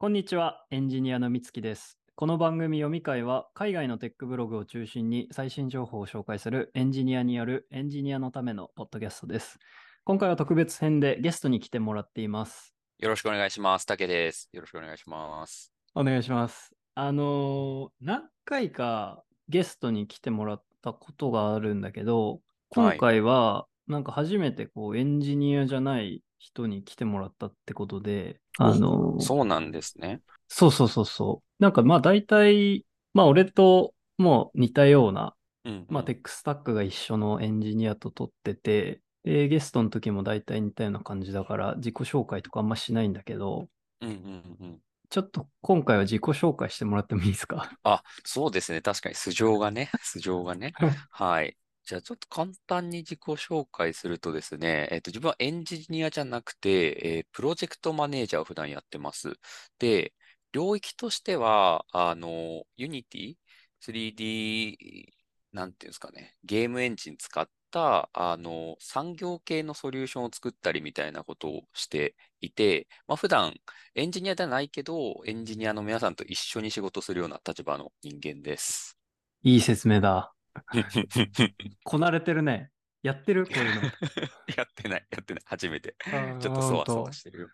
こんにちは、エンジニアのみつきです。この番組読み会は、海外のテックブログを中心に最新情報を紹介するエンジニアによるエンジニアのためのポッドキャストです。今回は特別編でゲストに来てもらっています。よろしくお願いします。竹です。よろしくお願いします。お願いします。あのー何回かゲストに来てもらったことがあるんだけど、今回は、なんか初めてこうエンジニアじゃない人に来てもらったってことで、あのーそうなんですね。そうそうそうそう。なんかまあ大体、まあ俺ともう似たような、うん、うん。まあテックスタックが一緒のエンジニアと撮ってて、で、ゲストの時も大体似たような感じだから自己紹介とかあんましないんだけど、うんうんうん。ちょっと今回は自己紹介してもらってもいいですか？あ、そうですね。確かに素性がね、素性がね。はい。じゃあちょっと簡単に自己紹介するとですね、えっと、自分はエンジニアじゃなくて、えープロジェクトマネージャーを普段やってます。で、領域としては、あの、Unity、3D、なんていうんですかね、ゲームエンジン使った、あの、産業系のソリューションを作ったりみたいなことをしていて、まあ、普段エンジニアではないけど、エンジニアの皆さんと一緒に仕事するような立場の人間です。いい説明だ。こなれてるね。やってる？こういうの。やってない、やってない、初めて。ちょっとそわそわしてるよ。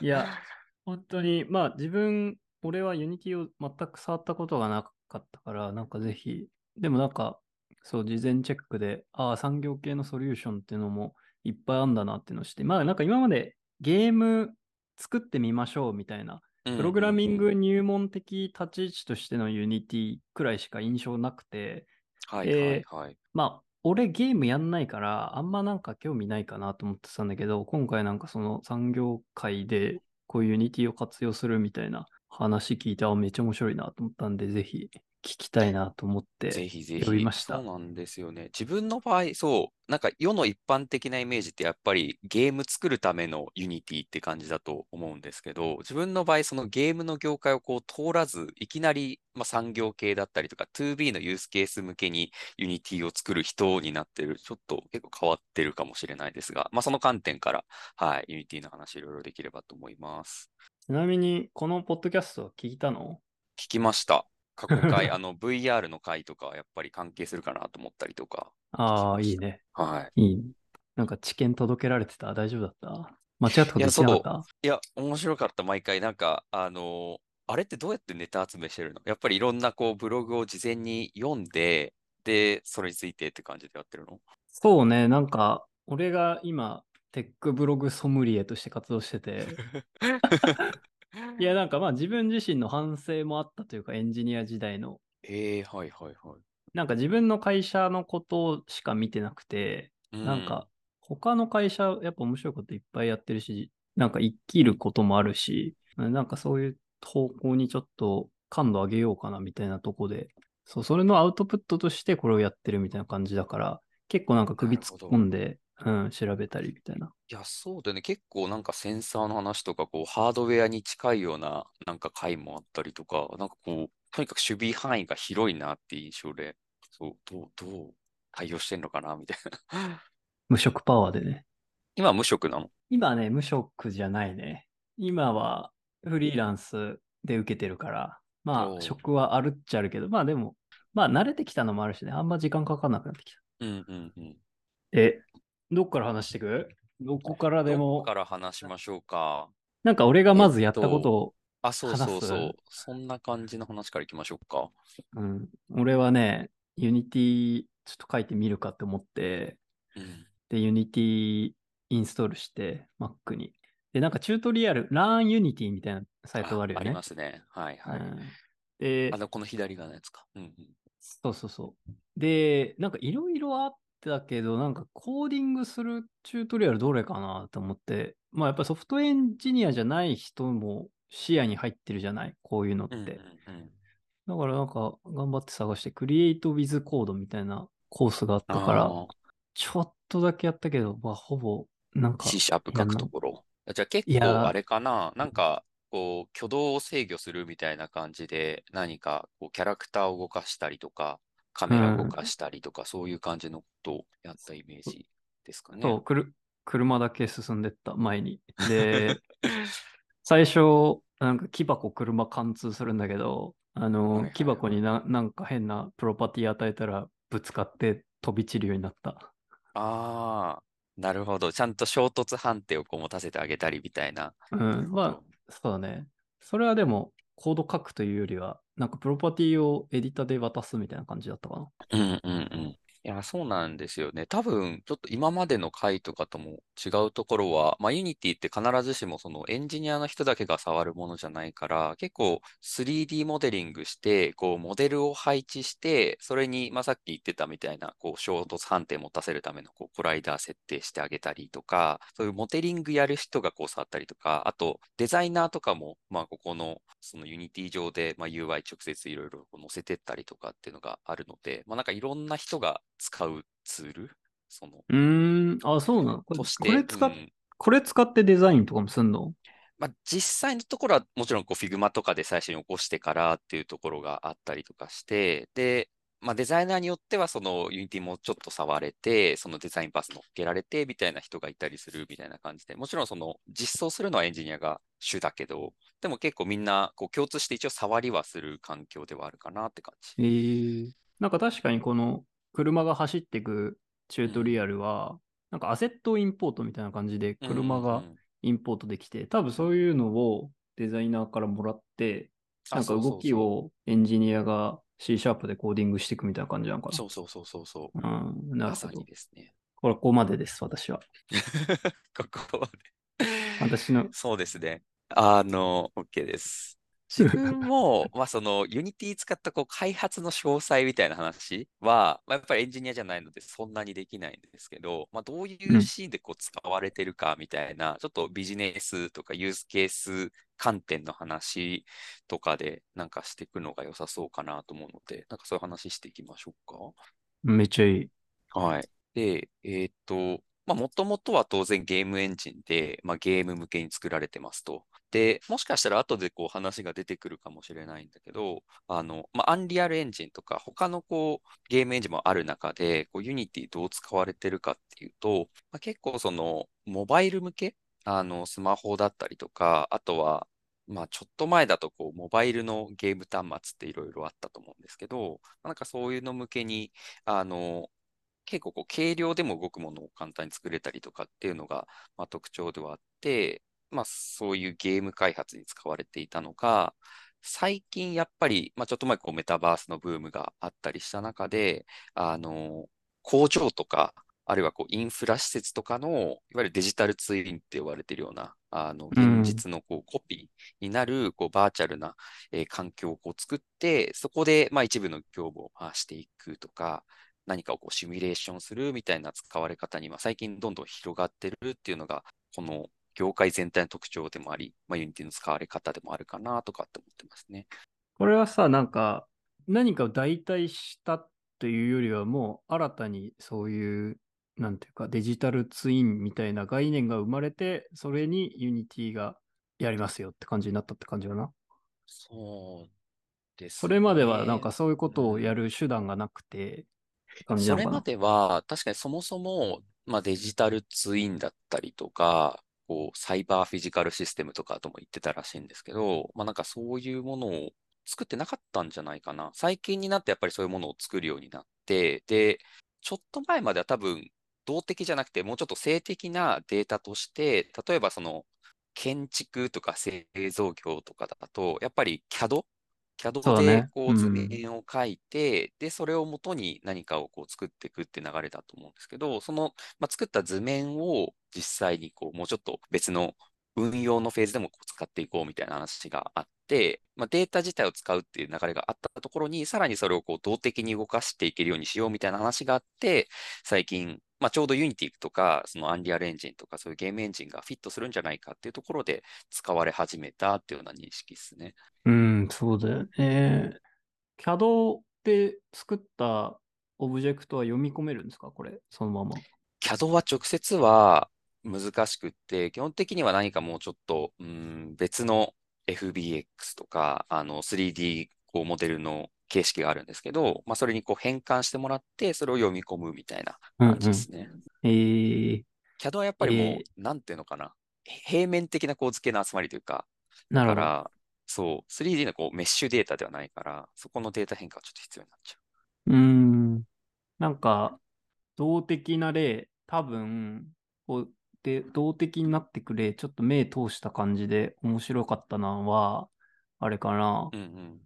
いや、本当に、まあ自分、俺は Unity を全く触ったことがなかったから、なんかぜひ、でもなんか、そう、事前チェックで、ああ、産業系のソリューションっていうのもいっぱいあんだなっていうのをして、まあなんか今までゲーム作ってみましょうみたいな、プログラミング入門的立ち位置としての Unity くらいしか印象なくて、はいえはいはい。まあ、俺ゲームやんないから、あんまなんか興味ないかなと思ってたんだけど、今回なんかその産業界でこういう Unity を活用するみたいな話聞いて、あ、めっちゃ面白いなと思ったんで、ぜひ聞きたいなと思って。ぜひぜひ。呼びましたそうなんですよね。自分の場合、そう、なんか世の一般的なイメージってやっぱりゲーム作るための Unity って感じだと思うんですけど、自分の場合、そのゲームの業界をこう通らず、いきなり、まあ、産業系だったりとか、2B のユースケース向けに Unity を作る人になってる、ちょっと結構変わってるかもしれないですが、まあ、その観点から、はい、 Unity の話いろいろできればと思います。ちなみに、このポッドキャストは聞いたの？聞きました。過去回、あの VR の回とかはやっぱり関係するかなと思ったりとか。ああ、いいね。はい。いいね。なんか知見届けられてた？大丈夫だった？間違ったこと言ってなかった？いや、面白かった、毎回。なんか、あのーあれってどうやってネタ集めしてるの？やっぱりいろんなこうブログを事前に読んで、で、それについてって感じでやってるの？そうね、なんか、俺が今、テックブログソムリエとして活動してて、いや、なんかまあ自分自身の反省もあったというか、エンジニア時代の、ええはいはいはい。なんか自分の会社のことしか見てなくて、うなんか、他の会社、やっぱ面白いこといっぱいやってるし、なんか生きることもあるし、なんかそういう方向にちょっと感度上げようかなみたいなとこで、そう、それのアウトプットとしてこれをやってるみたいな感じだから、結構なんか首突っ込んで、うん、調べたりみたいな。いや、そうだよね。結構なんかセンサーの話とか、こう、ハードウェアに近いような、なんか回もあったりとか、なんかこう、とにかく守備範囲が広いなっていう印象で、そう、どう、どう対応してんのかな、みたいな。無職パワーでね。今無職なの？今はね、無職じゃないね。今はフリーランスで受けてるから、まあ、職はあるっちゃあるけど、まあでも、まあ慣れてきたのもあるしね、あんま時間かかんなくなってきた。うんうんうん。え、どっから話していく？どこからでどもこ、から話しましょうか。なんか俺がまずやったことを、あ、そうそうそう。そんな感じの話からいきましょうか。うん、俺はね、Unity ちょっと書いてみるかって思って、うん。で、Unity インストールして、Mac に。で、なんかチュートリアル、Learn Unity みたいなサイトがあるよね。りますね。はいはい。うんであ、の、この左側のやつか。うんうん。そうそうそう。で、なんかいろいろあったけど、なんかコーディングするチュートリアルどれかなと思って、まあやっぱりソフトエンジニアじゃない人も視野に入ってるじゃない、こういうのって。うんうんうん。だからなんか頑張って探して、クリエイトウィズコードみたいなコースがあったから、あちょっとだけやったけど、まあほぼ、なんあ、か、C シャープ書くところ？じゃあ結構あれかな？なんか、こう、挙動を制御するみたいな感じで、何か、こう、キャラクターを動かしたりとか、カメラ動かしたりとか、そういう感じのことをやったイメージですかね。そう、くる車だけ進んでった、前に。で、最初、なんか木箱車貫通するんだけど、あの、はいはいはい木箱にななんか変なプロパティ与えたらぶつかって飛び散るようになった。ああ、なるほど。ちゃんと衝突判定をこう持たせてあげたりみたいな。う。なんまあど、そうだね。それはでも、コード書くというよりは、なんかプロパティをエディタで渡すみたいな感じだったかな。うんうんうん。いや、そうなんですよね。多分、ちょっと今までの回とかとも違うところは、まあ、Unity って必ずしもそのエンジニアの人だけが触るものじゃないから、結構 3D モデリングして、こう、モデルを配置して、それに、まあ、さっき言ってたみたいな、こう、衝突判定持たせるための、こう、コライダー設定してあげたりとか、そういうモデリングやる人がこう、触ったりとか、あと、デザイナーとかも、まあ、ここの、その Unity 上で、まあ、UI 直接いろいろ載せてったりとかっていうのがあるので、まあ、なんかいろんな人が使うツール、その、うーん、あ、そうなの？これこれ使っ、うん。これ使ってデザインとかもすんの？まあ、実際のところはもちろんこう Figma とかで最初に起こしてからっていうところがあったりとかして、で、まあ、デザイナーによってはその Unity もちょっと触れて、そのデザインパス乗っけられてみたいな人がいたりするみたいな感じで、もちろんその実装するのはエンジニアが主だけど、でも結構みんなこう共通して一応触りはする環境ではあるかなって感じ。えー、なんか確かにこの車が走っていくチュートリアルは、なんかアセットインポートみたいな感じで車がインポートできて、多分そういうのをデザイナーからもらって、あなんか動きをエンジニアが C シャープでコーディングしていくみたいな感じなのかな。そうそうそうそうそう。うん、なるほどまさに。ですね。これここまでです、私は。ここまで。私のそうですね。あの、OK です。自分も、まあ、その、Unity 使ったこう開発の詳細みたいな話は、まあ、やっぱりエンジニアじゃないので、そんなにできないんですけど、まあ、どういうシーンでこう使われてるかみたいな、ちょっとビジネスとかユースケース観点の話とかで、なんかしていくのが良さそうかなと思うので、なんかそういう話していきましょうか？めっちゃいい。はい。で、えーっと、まあ、もともとは当然ゲームエンジンで、まあ、ゲーム向けに作られてますと。で、もしかしたら後でこう話が出てくるかもしれないんだけど、あの、まあ、 Unreal Engine とか他のこうゲームエンジンもある中で、こう Unity どう使われてるかっていうと、まあ、結構そのモバイル向け、あの、スマホだったりとか、あとは、まあ、ちょっと前だとこうモバイルのゲーム端末っていろいろあったと思うんですけど、なんかそういうの向けに、あの、結構こう軽量でも動くものを簡単に作れたりとかっていうのが、まあ、特徴ではあって、まあ、そういうゲーム開発に使われていたのが、最近やっぱり、まあ、ちょっと前こうメタバースのブームがあったりした中で、あの、工場とか、あるいはこうインフラ施設とかの、いわゆるデジタルツインって呼ばれているような、あの、うん。現実のこうコピーになる、こうバーチャルな、えー環境をこう作って、そこで、まあ、一部の業務を回していくとか、何かをこうシミュレーションするみたいな使われ方に、まあ、最近どんどん広がってるっていうのが、この業界全体の特徴でもあり、まあ、 Unity の使われ方でもあるかなとかって思ってますね。これはさ、なんか、何かを代替したというよりは、もう新たにそういう、なんていうか、デジタルツインみたいな概念が生まれて、それに Unity がやりますよって感じになったって感じかな。そうですそれまではねなんかそういうことをやる手段がなくて。それまでは、確かにそもそも、まあ、デジタルツインだったりとか、こう、サイバーフィジカルシステムとかとも言ってたらしいんですけど、まあ、なんかそういうものを作ってなかったんじゃないかな。最近になってやっぱりそういうものを作るようになって、で、ちょっと前までは多分、動的じゃなくて、もうちょっと性的なデータとして、例えばその、建築とか製造業とかだと、やっぱり CAD? CAD だでねうんこう図面を描いて、で、それをもとに何かをこう作っていくって流れだと思うんですけど、その、まあ、作った図面を実際にこう、もうちょっと別の運用のフェーズでもこう使っていこうみたいな話があって、まあ、データ自体を使うっていう流れがあったところに、さらにそれをこう動的に動かしていけるようにしようみたいな話があって、最近、まあ、ちょうど Unity とか、その Unreal Engine とか、そういうゲームエンジンがフィットするんじゃないかっていうところで使われ始めたっていうような認識ですね。うん、そうだよね。CAD で作ったオブジェクトは読み込めるんですか？これ、そのまま。CAD は直接は難しくって、基本的には何かもうちょっと、うん、別の FBX とか、あの 3D こうモデルの形式があるんですけど、まあ、それにこう変換してもらって、それを読み込むみたいな感じですね。えー、CAD はやっぱりもう、えなんていうのかな、平面的な構図形の集まりというか。だから、そう、3D のこうメッシュデータではないから、そこのデータ変化はちょっと必要になっちゃうーん。なんか、動的な例、多分、こうで、動的になってく例、ちょっと目通した感じで面白かったのは、あれかな、う。うんうん。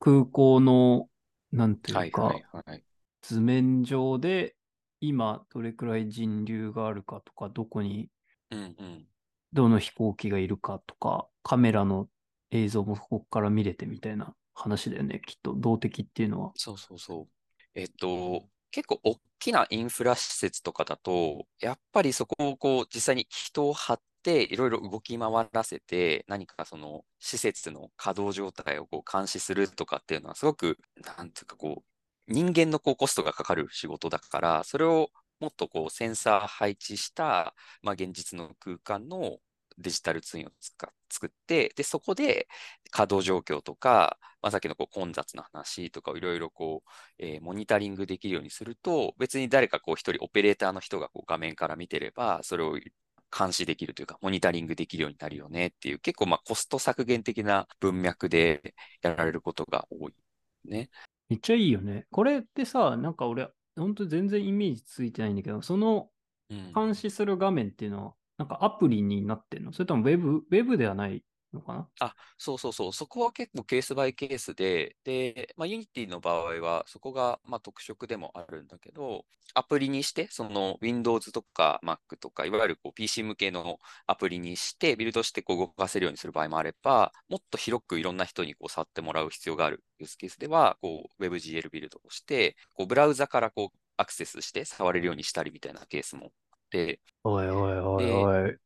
空港の、なんてはいいうか、はいはい。図面上で、今どれくらい人流があるかとか、どこにうんうん。どの飛行機がいるかとか、カメラの映像もここから見れてみたいな話だよね、きっと、動的っていうのは。そうそうそう。えっと、結構大きなインフラ施設とかだと、やっぱりそこをこう実際に人を張っていろいろ動き回らせて、何かその施設の稼働状態をこう監視するとかっていうのはすごく、なんていうかこう、人間のこうコストがかかる仕事だから、それをもっとこうセンサー配置した、まあ、現実の空間のデジタルツインを作って、で、そこで稼働状況とか、まあ、さっきのこう混雑の話とかをいろいろこう、えーモニタリングできるようにすると、別に誰かこう一人オペレーターの人がこう画面から見てれば、それを監視できるというか、モニタリングできるようになるよねっていう、結構まあコスト削減的な文脈でやられることが多いね。めっちゃいいよね。これってさ、なんか俺、本当に全然イメージついてないんだけど、そのうん。監視する画面っていうのは、なんかアプリになってんの？それともウェブ、ウェブではないのかな？あ、そうそうそう。そこは結構ケースバイケースで、で、まあ、Unity の場合は、そこが、まあ、特色でもあるんだけど、アプリにして、その Windows とか Mac とか、いわゆるこう PC 向けのアプリにして、ビルドしてこう動かせるようにする場合もあれば、もっと広くいろんな人にこう触ってもらう必要があるユースケースでは、こう WebGL ビルドをして、こうブラウザからこうアクセスして触れるようにしたりみたいなケースもあって、おいおいおいでおい。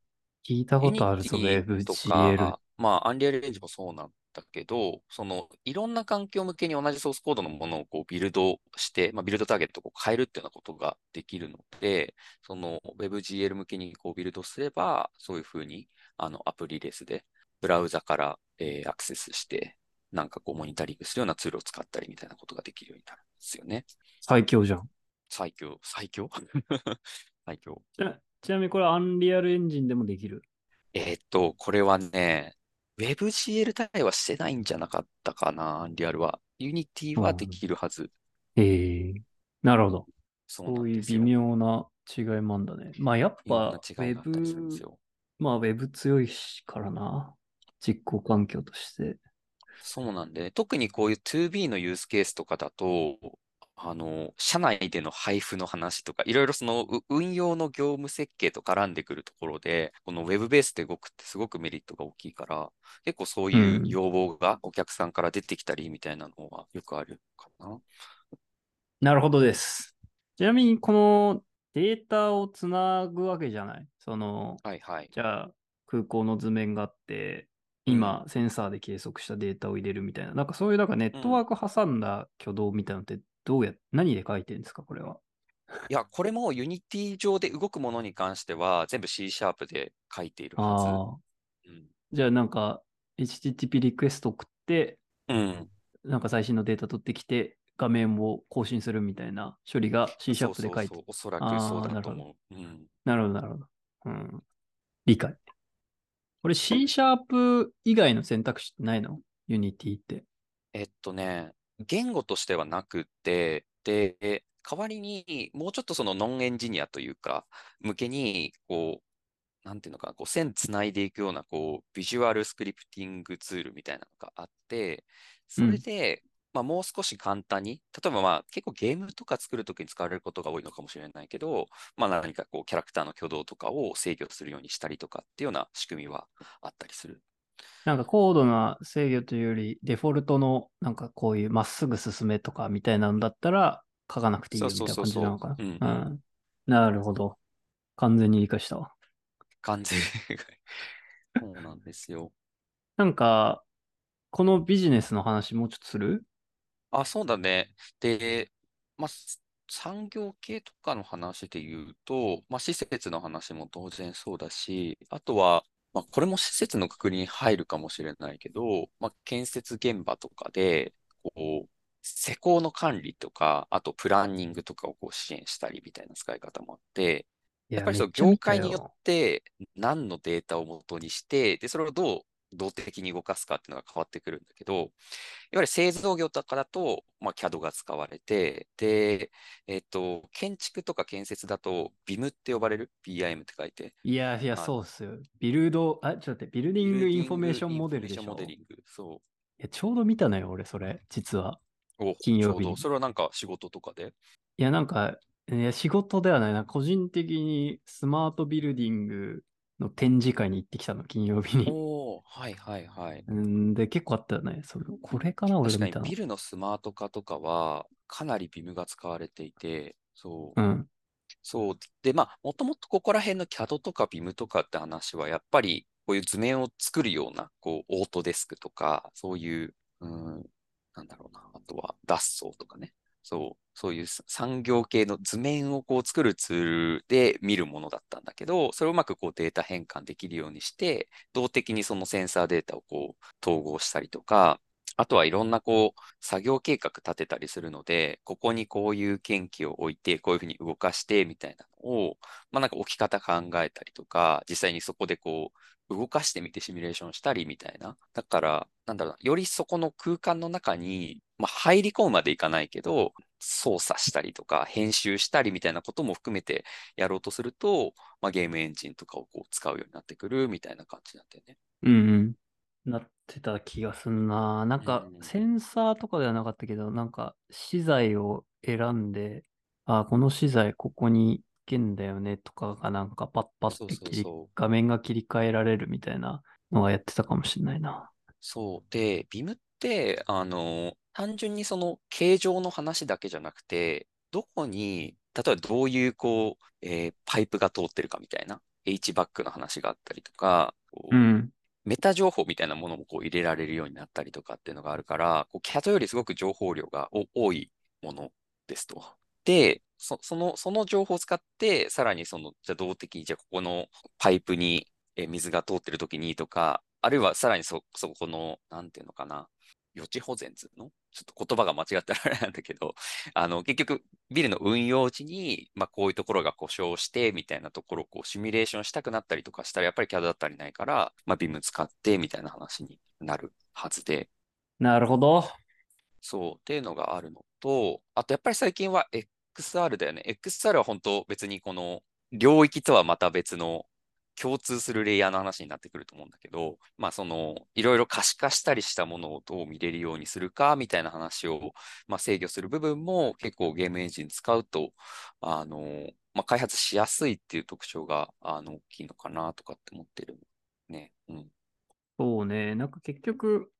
聞いたことあるぞ、WebGL か。、まあ、アンリアルレンジもそうなんだけど、その、いろんな環境向けに同じソースコードのものをこうビルドして、まあ、ビルドターゲットをこう変えるっていうようなことができるので、その WebGL 向けにこうビルドすれば、そういうふうに、あの、アプリレスで、ブラウザから、えーアクセスして、なんかこう、モニタリングするようなツールを使ったりみたいなことができるようになるんですよね。最強じゃん。最強、最強？最強。ちなちなみにこれアンリアルエンジンでもできる？えーっと、これはね、WebGL 対応はしてないんじゃなかったかな、リアルは。Unity はできるはず。ええなるほど。そうそういう微。妙な違いもあんだね。まあやっぱ、ウェ違いがあったりするんですブ、よ。まあウェブ強いしからな。実行環境として。そうなんで、特にこういう 2B のユースケースとかだと、あの、社内での配布の話とか、いろいろそのう運用の業務設計と絡んでくるところで、この Web ベースで動くってすごくメリットが大きいから、結構そういううん要望がお客さんから出てきたりみたいなのはよくあるかな。なるほどです。ちなみにこのデータをつなぐわけじゃない？その、はいはい。じゃあ空港の図面があって、今、センサーで計測したデータを入れるみたいな。なんかそういうなんかネットワーク挟んだ挙動みたいなのってどうや、何で書いてるんですか、これは？いや、これも Unity 上で動くものに関しては、全部 C シャープで書いているはず。うん。じゃあなんか、HTTP リクエスト送って、うん。なんか最新のデータ取ってきて、画面を更新するみたいな処理が C シャープで書いてそうそうそうおそらくそうだと思う。うん。なるほど、なるほど。うん。理解。これ C シャープ以外の選択肢ってないの ?Unity って。えっとね、言語としてはなくって、で、代わりにもうちょっとそのノンエンジニアというか、向けに、こう、なんていうのかな、こう線つないでいくような、こう、ビジュアルスクリプティングツールみたいなのがあって、それで、まあ、もう少し簡単に、例えばまあ結構ゲームとか作るときに使われることが多いのかもしれないけど、まあ何かこうキャラクターの挙動とかを制御するようにしたりとかっていうような仕組みはあったりする。なんか高度な制御というより、デフォルトのなんかこういうまっすぐ進めとかみたいなんだったら書かなくていいよみたいな感じなのかな。そうそうそうそううんうん。なるほど。完全に理解したわ。感じ。そうなんですよ。なんか、このビジネスの話もうちょっとする？あ、そうだね。で、まあ、す産業系とかの話で言うと、まあ、施設の話も当然そうだし、あとは、まあ、これも施設のくくりに入るかもしれないけど、まあ、建設現場とかで、こう、施工の管理とか、あとプランニングとかをこう支援したりみたいな使い方もあって、やっぱりそう、めっちゃ見た業界によよって何のデータを元にして、で、それをどう動的に動かすかっていうのが変わってくるんだけど、いわゆる製造業とかだと、まあ、CAD が使われて、で、えっ、と、建築とか建設だと、BIM って呼ばれる ?BIM って書いて。いやいや、そうっすよ。ビルド、あ、ちょっと待って、 Building Information Model でしょ？いメーションモ deling。そや、ちょうど見たのよ、俺、それ、実は。う。お、金曜日。それはなんか仕事とかで？いや、なんか、いや、仕事ではないな。個人的にスマートビルディングの展示会に行ってきたの、金曜日に。おー、はいはいはい。うんで、結構あったよね。それこれかな、俺が見たのビ。ルのスマート化とかは、かなり BIM が使われていて、そう。うん。そう。で、まあ、もともとここら辺の CAD とか BIM とかって話は、やっぱりこういう図面を作るような、こう、オートデスクとか、そういう、うん、なんだろうな。あとは、脱走とかね。そう。そういう産業系の図面をこう作るツールで見るものだったんだけど、それをうまくこうデータ変換できるようにして、動的にそのセンサーデータをこう統合したりとか、あとはいろんなこう作業計画立てたりするので、ここにこういう研機を置いて、こういうふうに動かしてみたいなのを、まあなんか置き方考えたりとか、実際にそこでこう動かしてみてシミュレーションしたりみたいな。だから、なんだろうな、よりそこの空間の中に、まあ入り込むまでいかないけど、操作したりとか編集したりみたいなことも含めてやろうとすると、まあゲームエンジンとかをこう使うようになってくるみたいな感じなんだよね。うんうん。なってた気がすんな。なんかう、んセンサーとかではなかったけど、なんか、資材を選んで、あ、この資材ここに行けんだよねとかがなんかパッパそうそうって切りそう。画面が切り替えられるみたいなのがやってたかもしれないな。そう。で、ビムって、あの、単純にその形状の話だけじゃなくて、どこに、例えばどういうこう、えーパイプが通ってるかみたいな、H バックの話があったりとか、こううん。メタ情報みたいなものもこう入れられるようになったりとかっていうのがあるから、こう CAD よりすごく情報量が多いものですと。で、その、その情報を使って、さらにその、じゃ動的に、じゃあここのパイプに水が通ってる時にとか、あるいはさらにそ、そこの、なんていうのかな、予知保全図の？ちょっと言葉が間違ったらあれなんだけど、あの、結局、ビルの運用時に、まあ、こういうところが故障して、みたいなところをこうシミュレーションしたくなったりとかしたら、やっぱり CAD だったりないから、まあ、BIM 使って、みたいな話になるはずで、なるほど。そう、っていうのがあるのと、あとやっぱり最近は XR だよね。XR は本当別にこの領域とはまた別の共通するレイヤーの話になってくると思うんだけど、まあそのいろいろ可視化したりしたものをどう見れるようにするかみたいな話を、まあ、制御する部分も結構ゲームエンジン使うと、あの、まあ、開発しやすいっていう特徴があの大きいのかなとかって思ってるね。うん。そうね。なんか結局、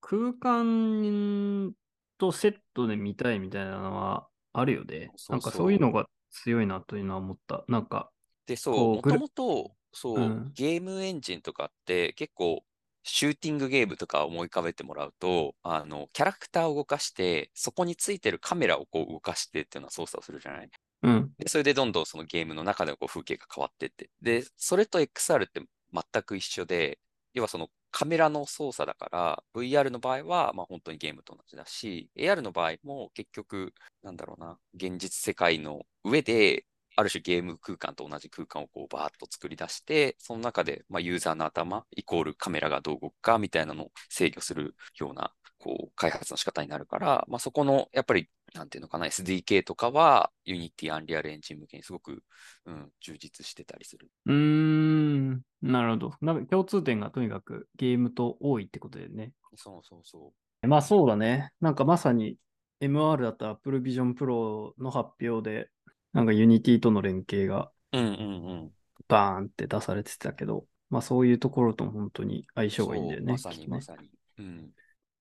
空間とセットで見たいみたいなのはあるよね。そうそうなんかそういうのが強いなというのは思った。なんか、で、そう、もともと、そう、うんゲームエンジンとかって結構、シューティングゲームとか思い浮かべてもらうと、あの、キャラクターを動かして、そこについてるカメラをこう動かしてっていうのは操作をするじゃない？うん。で、それでどんどんそのゲームの中でこう風景が変わってって。で、それと XR って全く一緒で、要はそのカメラの操作だから、VR の場合は、まあ本当にゲームと同じだし、AR の場合も結局、なんだろうな、現実世界の上で、ある種ゲーム空間と同じ空間をこうバーッと作り出して、その中で、まあ、ユーザーの頭イコールカメラがどう動くかみたいなのを制御するようなこう開発の仕方になるから、まあ、そこのやっぱりなんていうのかな SDK とかは Unity、Unreal Engine 向けにすごく、うん、充実してたりする。うーん。なるほど。なんか共通点がとにかくゲームと多いってことでね。そうそうそまあそうだね。なんかまさに MR だったら Apple Vision Pro の発表で、なんか Unity との連携がう。うんうんうん。バーンって出されてたけど、まあそういうところとも本当に相性がいいんだよね。まさにまさに。うん。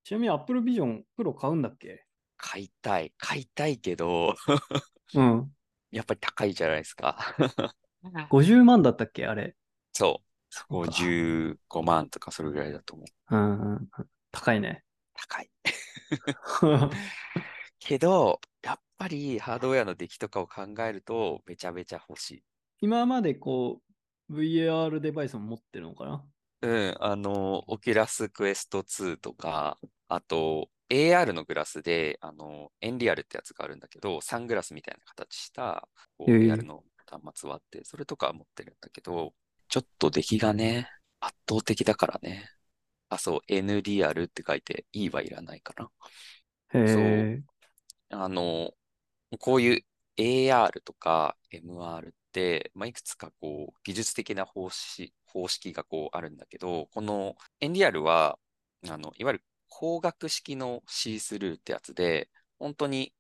ちなみに Apple Vision Pro 買うんだっけ？買いたい。買いたいけど、うん。やっぱり高いじゃないですか。50万だったっけ？あれ。そう。そうか55万とかそれぐらいだと思う。うんうんうん。高いね。高い。けど、やっぱりハードウェアの出来とかを考えると、めちゃめちゃ欲しい。今までこう、VAR デバイスも持ってるのかな？うん、あの、 Oculus Quest 2とか、あと、AR のグラスで、あの、 Nreal ってやつがあるんだけど、サングラスみたいな形した、こう、へえ AR の端末はあって、それとかは持ってるんだけど、ちょっと出来がね、圧倒的だからね。あ、そう、N リアルって書いて E はいらないかな。へそう。え。あの、こういう AR とか MR って、まあ、いくつかこう技術的な方式方式がこうあるんだけど、この NDR は、あの、いわゆる光学式のシースルーってやつで、本当に、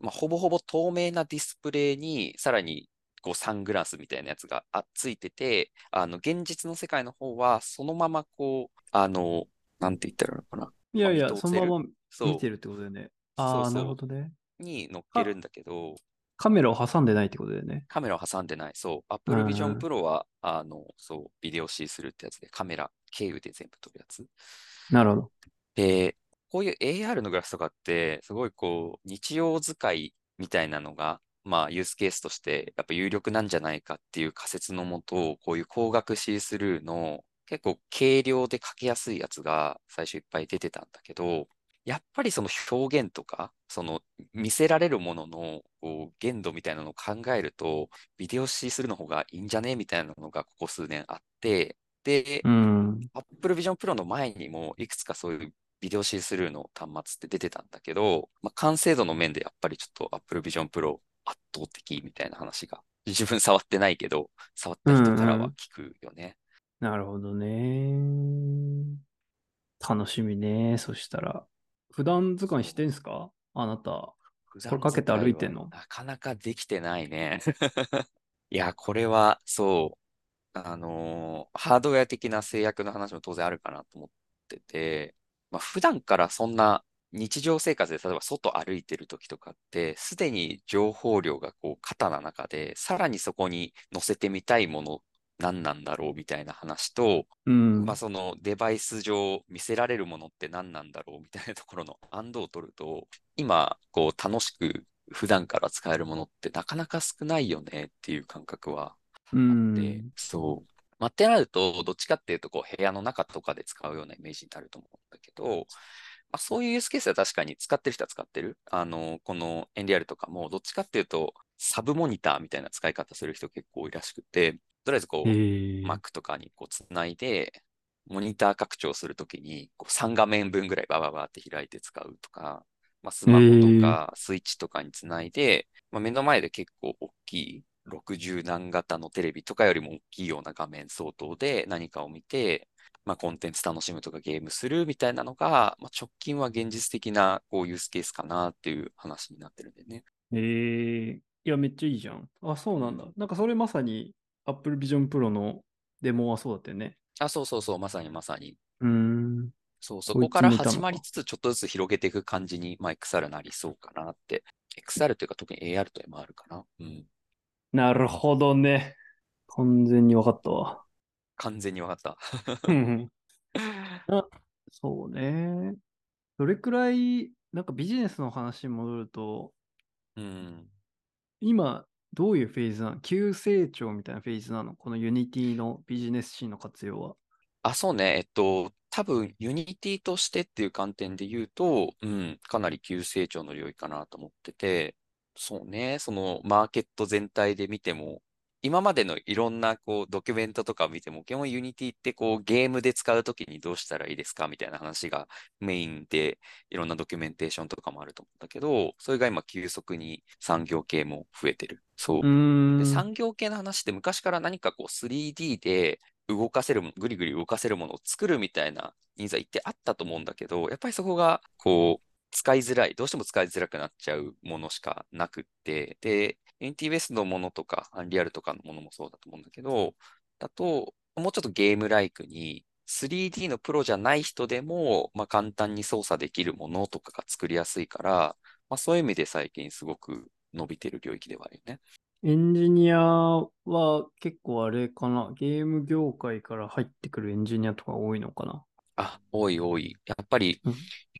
まあ、ほぼほぼ透明なディスプレイに、さらにこうサングラスみたいなやつがあついてて、あの、現実の世界の方は、そのままこう、あの、なんて言ったらいいのかな。いやいや、そのまま見てるってことだよね。ああ、なるほどね。に乗っけるんだけど、カメラを挟んでないってことだよね。カメラを挟んでない。そう。Apple ん Vision Pro は、あの、そう、ビデオ C するってやつで、カメラ経由で全部撮るやつ。なるほど。で、こういう AR のグラスとかって、すごいこう、日常使いみたいなのが、まあ、ユースケースとして、やっぱ有力なんじゃないかっていう仮説のもと、こういう光学シースルーの、結構軽量で書きやすいやつが最初いっぱい出てたんだけど、やっぱりその表現とか、その見せられるものの限度みたいなのを考えると、ビデオシースルーの方がいいんじゃねみたいなのがここ数年あって、で、うん。Apple Vision Pro の前にもいくつかそういうビデオシースルーの端末って出てたんだけど、まあ、完成度の面でやっぱりちょっと Apple Vision Pro 圧倒的みたいな話が、自分触ってないけど、触った人からは聞くよね。なるほどね。楽しみね。そしたら。普段使いしてんすか？あなた。普これかけて歩いてんの？なかなかできてないね。いや、これは、そう、あのーハードウェア的な制約の話も当然あるかなと思ってて、まあ、普段からそんな日常生活で、例えば外歩いてる時とかって、すでに情報量がこう、肩な中で、さらにそこに載せてみたいもの、何なんだろうみたいな話と、うん。まあそのデバイス上見せられるものって何なんだろうみたいなところの安堵を取ると、今こう楽しく普段から使えるものってなかなか少ないよねっていう感覚はうあって、ん。そう。まあ、ってなると、どっちかっていうとこう部屋の中とかで使うようなイメージになると思うんだけど、まあ、そういうユースケースは確かに使ってる人は使ってる。あの、この NDR とかも、どっちかっていうと、サブモニターみたいな使い方する人結構多いらしくて、とりあえずこう、ええ Mac とかにこうつないで、モニター拡張するときにこう3画面分ぐらいバババって開いて使うとか、まあ、スマホとかスイッチとかにつないで、まあ、目の前で結構大きい60何型のテレビとかよりも大きいような画面相当で何かを見て、まあ、コンテンツ楽しむとかゲームするみたいなのが、まあ、直近は現実的なこうユースケースかなっていう話になってるんでね。ええいや、めっちゃいいじゃん。あ、そうなんだ。なんかそれまさに Apple Vision Pro のデモはそうだったよね。あ、そうそうそう、まさにまさに。うーん。そう、そこから始まりつつ、ちょっとずつ広げていく感じに、まあ、XR なりそうかなって。XR というか、特に AR と MR かな。うん。なるほどね。完全に分かったわ。完全に分かった。うんあ そうね。どれくらい、なんかビジネスの話に戻ると、うん。今、どういうフェーズなの？急成長みたいなフェーズなの？この Unity のビジネスシーンの活用は。あ、そうね。えっと、多分、 Unity としてっていう観点で言うと、うん、かなり急成長の領域かなと思ってて、そうね。その、マーケット全体で見ても、今までのいろんなこうドキュメントとかを見ても、基本 Unity ってこうゲームで使うときにどうしたらいいですかみたいな話がメインで、いろんなドキュメンテーションとかもあると思うんだけど、それが今急速に産業系も増えてる。そう。産業系の話って昔から何かこう 3D で動かせるもの、ぐりぐり動かせるものを作るみたいなニーズは一定あったと思うんだけど、やっぱりそこがこう使いづらい、どうしても使いづらくなっちゃうものしかなくって、で、NTBS のものとか、アンリアルとかのものもそうだと思うんだけど、だと、もうちょっとゲームライクに 3D のプロじゃない人でも、まあ、簡単に操作できるものとかが作りやすいから、まあ、そういう意味で最近すごく伸びてる領域ではあるよね。エンジニアは結構あれかな？ゲーム業界から入ってくるエンジニアとか多いのかな？あ、多い多い。やっぱりうん、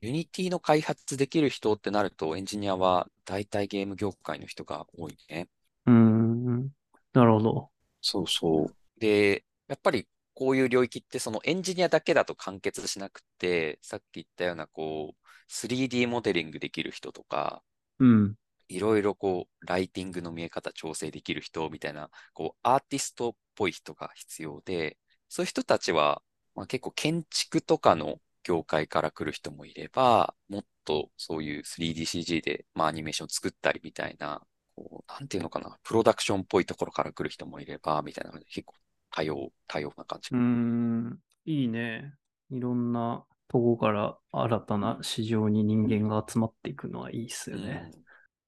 Unity の開発できる人ってなると、エンジニアは大体ゲーム業界の人が多いね。うーん。なるほど。そうそう。で、やっぱりこういう領域ってそのエンジニアだけだと完結しなくて、さっき言ったようなこう、3D モデリングできる人とか、うん。いろいろこう、ライティングの見え方調整できる人みたいな、こう、アーティストっぽい人が必要で、そういう人たちはまあ、結構建築とかの業界から来る人もいれば、もっとそういう 3DCG で、まあ、アニメーション作ったりみたいな、こうなんていうのかな、プロダクションっぽいところから来る人もいれば、みたいなで結構多様、多様な感じ。うーん、いいね。いろんなとこから新たな市場に人間が集まっていくのはいいっすよね。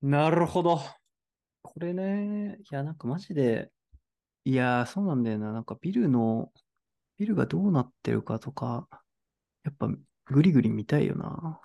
なるほど。これね、いや、なんかマジで、いやー、そうなんだよな。なんかビルの、ビルがどうなってるかとか、やっぱグリグリ見たいよな。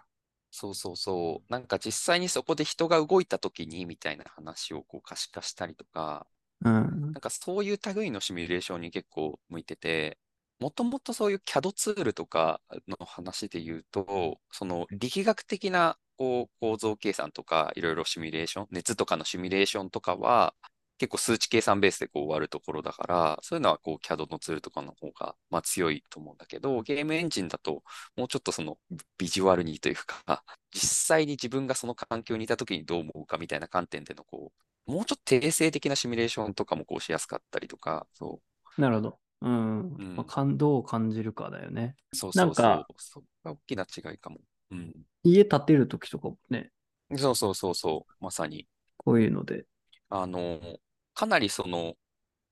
そうそうそう。なんか実際にそこで人が動いた時にみたいな話をこう可視化したりとか、うん。なんかそういう類のシミュレーションに結構向いてて、もともとそういう CAD ツールとかの話で言うと、その力学的なこう構造計算とか、いろいろシミュレーション、熱とかのシミュレーションとかは、結構数値計算ベースでこう終わるところだから、そういうのはこう CAD のツールとかの方がまあ強いと思うんだけど、ゲームエンジンだともうちょっとそのビジュアルにというか、実際に自分がその環境にいた時にどう思うかみたいな観点でのこう、もうちょっと定性的なシミュレーションとかもこうしやすかったりとか、そう。なるほど。うん。うんまあ、感動を感じるかだよね。そうそうそう。なんかそこが大きな違いかも。うん。家建てるときとかもね、そうそうそうそう。まさに。こういうので。あの、かなりその、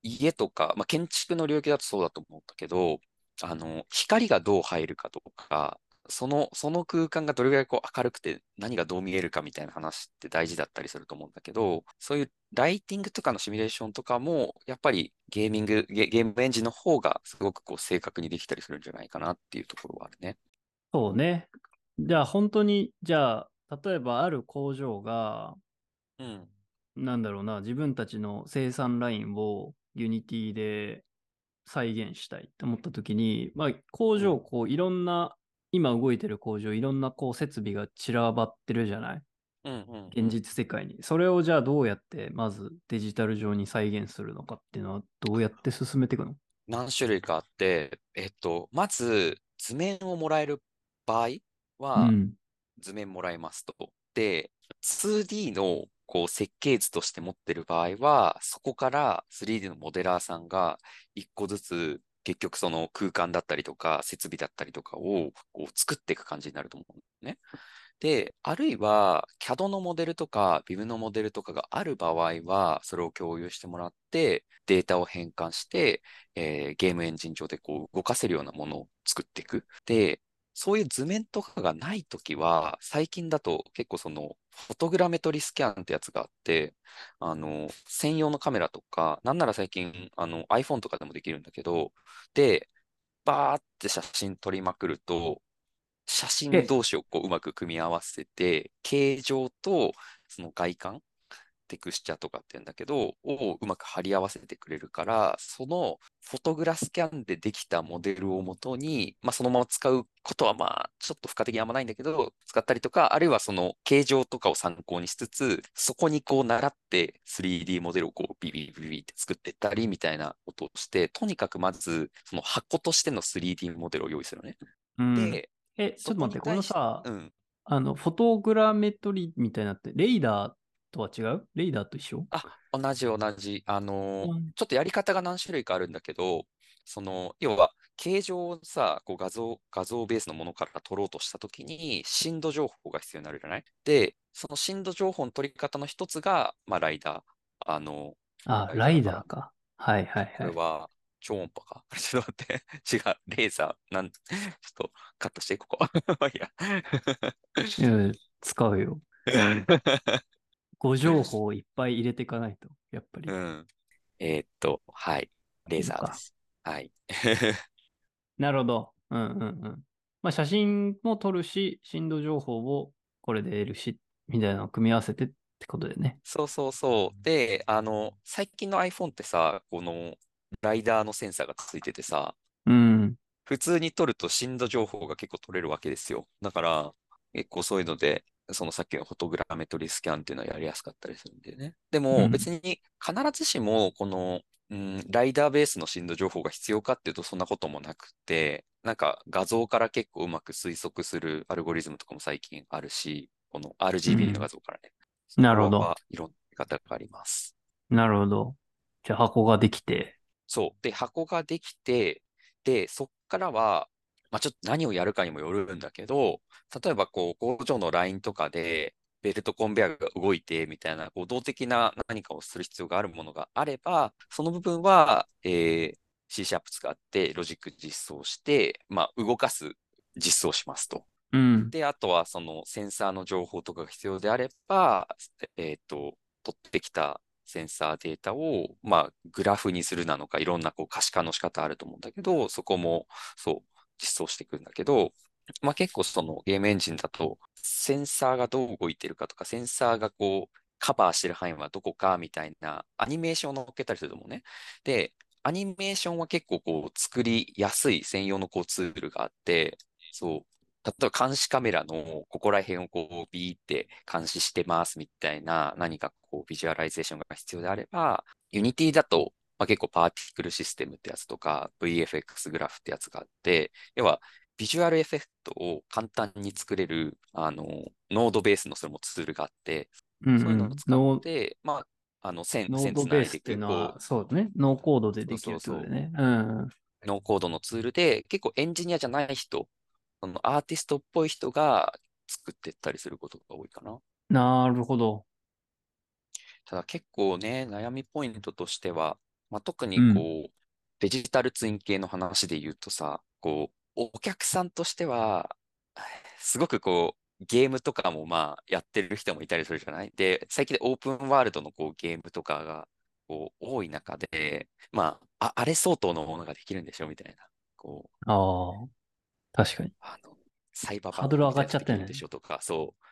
家とか、まあ、建築の領域だとそうだと思うんだけど、あの、光がどう入るかとか、その、その空間がどれぐらいこう明るくて何がどう見えるかみたいな話って大事だったりすると思うんだけど、そういうライティングとかのシミュレーションとかも、やっぱりゲーミング、ゲゲームエンジンの方がすごくこう正確にできたりするんじゃないかなっていうところはあるね。そうね。じゃあ本当に、じゃあ、例えばある工場が、うん。なんだろうな、自分たちの生産ラインを Unity で再現したいって思った時に、まあ、工場、うんこう、いろんな、今動いてる工場、いろんなこう設備が散らばってるじゃない？うんうん、うん。現実世界に。それをじゃあどうやって、まずデジタル上に再現するのかっていうのは、どうやって進めていくの？何種類かあって、えっと、まず図面をもらえる場合は、うん。図面もらえますと。で、2D のこう設計図として持ってる場合は、そこから 3D のモデラーさんが一個ずつ結局その空間だったりとか設備だったりとかをこう作っていく感じになると思うんですね。で、あるいは CAD のモデルとか BIM のモデルとかがある場合は、それを共有してもらって、データを変換して、えーゲームエンジン上でこう動かせるようなものを作っていく。で、そういう図面とかがないときは、最近だと結構その、フォトグラメトリスキャンってやつがあって、あの、専用のカメラとか、なんなら最近、あの、iPhone とかでもできるんだけど、で、バーって写真撮りまくると、写真同士をこううまく組み合わせて、形状とその外観、テクスチャとかって言うんだけど、をうまく貼り合わせてくれるから、そのフォトグラスキャンでできたモデルをもとに、まあ、そのまま使うことはまあ、ちょっと付加的にあんまないんだけど、使ったりとか、あるいはその形状とかを参考にしつつ、そこにこう習って 3D モデルをこうビビビビって作ってったりみたいなことをして、とにかくまず、その箱としての 3D モデルを用意するのね。うん、で、え、ちょっと待って、このさ、うん。あの、フォトグラメトリみたいなって、レーダーとは違う？レーダーと一緒？あ、同じ同じ。あのーうんちょっとやり方が何種類かあるんだけど、その、要は、形状をさ、こう画像、画像ベースのものから取ろうとしたときに、震度情報が必要になるじゃない？で、その震度情報の取り方の一つが、まあ、ライダー。あの、あ、ラライイダーか。はいはいはい。これは、超音波か？ちょっと待って。違う。レーザー。なん、ちょっとカットして、ここ。まあいいや。うん、使うよ。誤情報をいっぱい入れていかないと、やっぱりう。ん。えーっと、はい。レーザーです。はい。なるほど。うんうんうん。まあ、写真も撮るし、震度情報をこれで得るし、みたいなのを組み合わせてってことでね。そうそうそう。で、あの、最近の iPhone ってさ、このライダーのセンサーがついててさ、うん。普通に撮ると震度情報が結構取れるわけですよ。だから、結構そういうので、そのさっきのフォトグラメトリスキャンっていうのはやりやすかったりするんでね。でうもん別に必ずしもこの、うん、ライダーベースの震度情報が必要かっていうとそんなこともなくて、なんか画像から結構うまく推測するアルゴリズムとかも最近あるし、この RGB の画像からね。なるほどいろんな見方があります。なるほど。じゃあ箱ができて。そう。で、箱ができて、で、そっからは、まあ、ちょっと何をやるかにもよるんだけど、例えばこう工場のラインとかで、ベルトコンベアが動いてみたいな、こう動的な何かをする必要があるものがあれば、その部分は、えー、C シャープ使ってロジック実装して、まあ、動かす実装しますと。うん。で、あとはそのセンサーの情報とかが必要であれば、えっ、ー、と、取ってきたセンサーデータを、まあ、グラフにするなのか、いろんなこう可視化の仕方あると思うんだけど、そこも、そう、実装していくんだけど、まあ結構そのゲームエンジンだと、センサーがどう動いてるかとか、センサーがこう、カバーしてる範囲はどこかみたいなアニメーションを乗っけたりすると思うね。で、アニメーションは結構こう作りやすい専用のこうツールがあって、そう、例えば監視カメラのここら辺をこうビーって監視してますみたいな何かこうビジュアライゼーションが必要であれば、 Unity だと、まあ、結構 Particle System ってやつとか VFX グラフってやつがあって、要はビジュアルエフェクトを簡単に作れるあのノードベースのそれもツールがあって、うんうん、そういうのを使って、まあ、あの線、ノードベースっていうのは、そうね、ノーコードでできるね。うん、ノーコードのツールで、結構エンジニアじゃない人そのアーティストっぽい人が作ってったりすることが多いかな。なるほど。ただ結構ね、悩みポイントとしては、まあ、特にこう、うん、デジタルツイン系の話で言うとさ、こう、お客さんとしては、すごくこう、ゲームとかもまあやってる人もいたりするじゃない？で、最近でオープンワールドのこうゲームとかがこう多い中で、まあ、ああれ相当のものができるんでしょ？みたいな。こうああ。確かに。あの、サイバーハードル上がっちゃってるでしょ？とか、そう、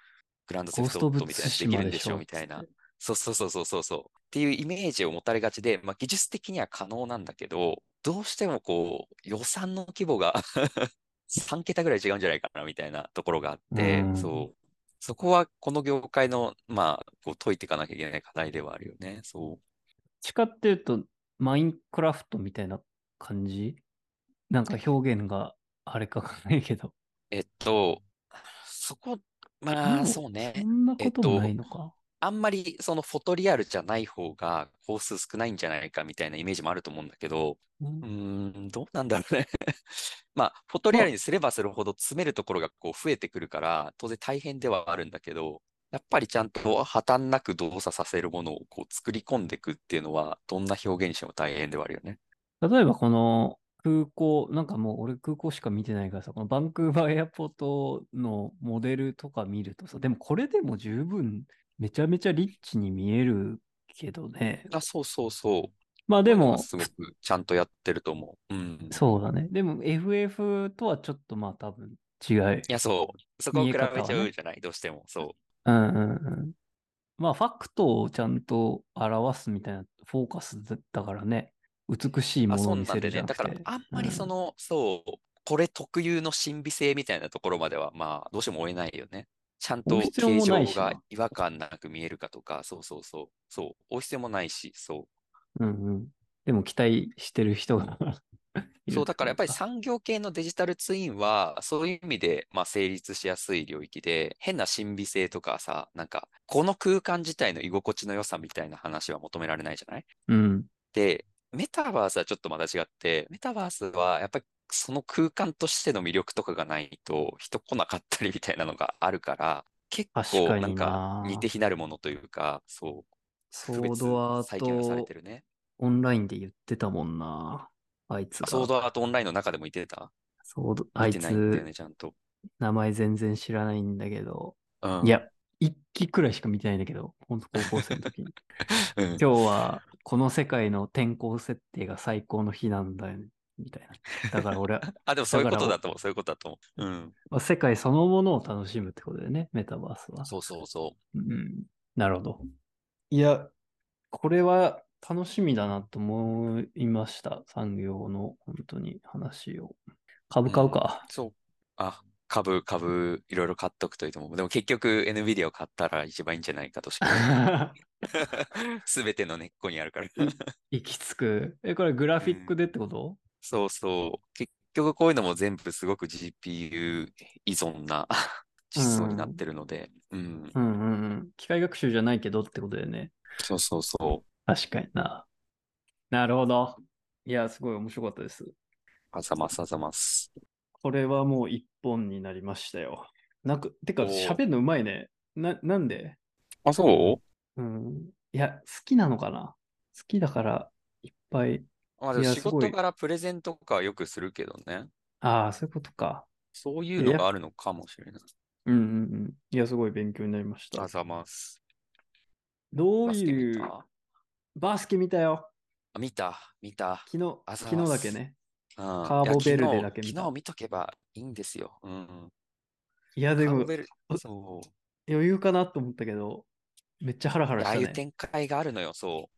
グランドセフトみたいなできるんでしょ？みたいな。そうそうそうそうそうそう。っていうイメージを持たれがちで、まあ、技術的には可能なんだけど、どうしてもこう、予算の規模が 3桁ぐらい違うんじゃないかなみたいなところがあって、うそう。そこはこの業界の、まあ、こう解いていかなきゃいけない課題ではあるよね。そう。地下っていうと、マインクラフトみたいな感じ？なんか表現があれかわかんないけど。えっと、そこ、まあ、そうね。そんなこともないのか。あんまりそのフォトリアルじゃない方が工数少ないんじゃないかみたいなイメージもあると思うんだけど、うーん、どうなんだろうね。まあ、フォトリアルにすればするほど詰めるところがこう増えてくるから、当然大変ではあるんだけど、やっぱりちゃんと破綻なく動作させるものをこう作り込んでいくっていうのは、どんな表現にしても大変ではあるよね。例えばこの空港、なんかもう俺空港しか見てないからさ、このバンクーバーエアポートのモデルとか見るとさ、でもこれでも十分めちゃめちゃリッチに見えるけどね。あ、そうそうそう。まあでも、すごくちゃんとやってると思う。うん。そうだね。でも FF とはちょっとまあ多分違い。いや、そう。そこを比べちゃうじゃない、ね、どうしても。そう。うんうんうん。まあファクトをちゃんと表すみたいなフォーカスだからね。美しいものを見せるじゃなくて。だから、あんまりその、うん、そう、これ特有の神秘性みたいなところまでは、まあ、どうしても追えないよね。ちゃんと形状が違和感なく見えるかとか、そうそうそう、そう、追う必要もないし、そう。うんうん。でも期待してる人が そう、だからやっぱり産業系のデジタルツインは、そういう意味で、まあ、成立しやすい領域で、変な神秘性とかさ、なんか、この空間自体の居心地の良さみたいな話は求められないじゃない？うん。で、メタバースはちょっとまた違って、メタバースはやっぱりその空間としての魅力とかがないと人来なかったりみたいなのがあるから、結構なんか似て非なるものというか、そう。ソードアート、ね。オンラインで言ってたもんな。あいつが。ソードアートオンラインの中でも言ってた？ソード、あいつ、ね、ちゃんと。名前全然知らないんだけど。うん、いや、一期くらいしか見てないんだけど、本当高校生の時に。うん、今日はこの世界の天候設定が最高の日なんだよね。みたいな。だから俺は。あ、でもそういうことだと思う。そういうことだと思う。うん。まあ、世界そのものを楽しむってことだよね、メタバースは。そうそうそう。うん。なるほど。いや、これは楽しみだなと思いました。産業の本当に話を。株買うか。うん、そう。あ、株、株、いろいろ買っとくといいと思う。でも結局 NVIDIA を買ったら一番いいんじゃないかとしか。すべての根っこにあるから行き着く。え、これグラフィックでってこと、うん、そうそう。結局こういうのも全部すごく GPU 依存な実装になってるので、うん。うんうんうん。機械学習じゃないけどってことだよね。そうそうそう。確かにな。なるほど。いや、すごい面白かったです。あざます、あざます。これはもう一本になりましたよ。なんか、てか、喋るのうまいね。な、なんで？あ、そう？うん。いや、好きなのかな？好きだから、いっぱい。まあ、でも仕いやすごい事からプレゼンとかよくするけどね。ああ、そういうことか。そういうのがあるのかもしれない。うんうんうん。いや、すごい勉強になりましたあ。ざます。どうバスケ見いう、た？バスケ見たよ。あ見た、見た。昨日、あざ昨ます日だけね。うん、カーボベルデだけ見た昨日昨日見とけばいいんですよ。うん。いや、でも、カーボベルうそう。余裕かなと思ったけど、めっちゃハラハラし。ああいう展開があるのよ、そ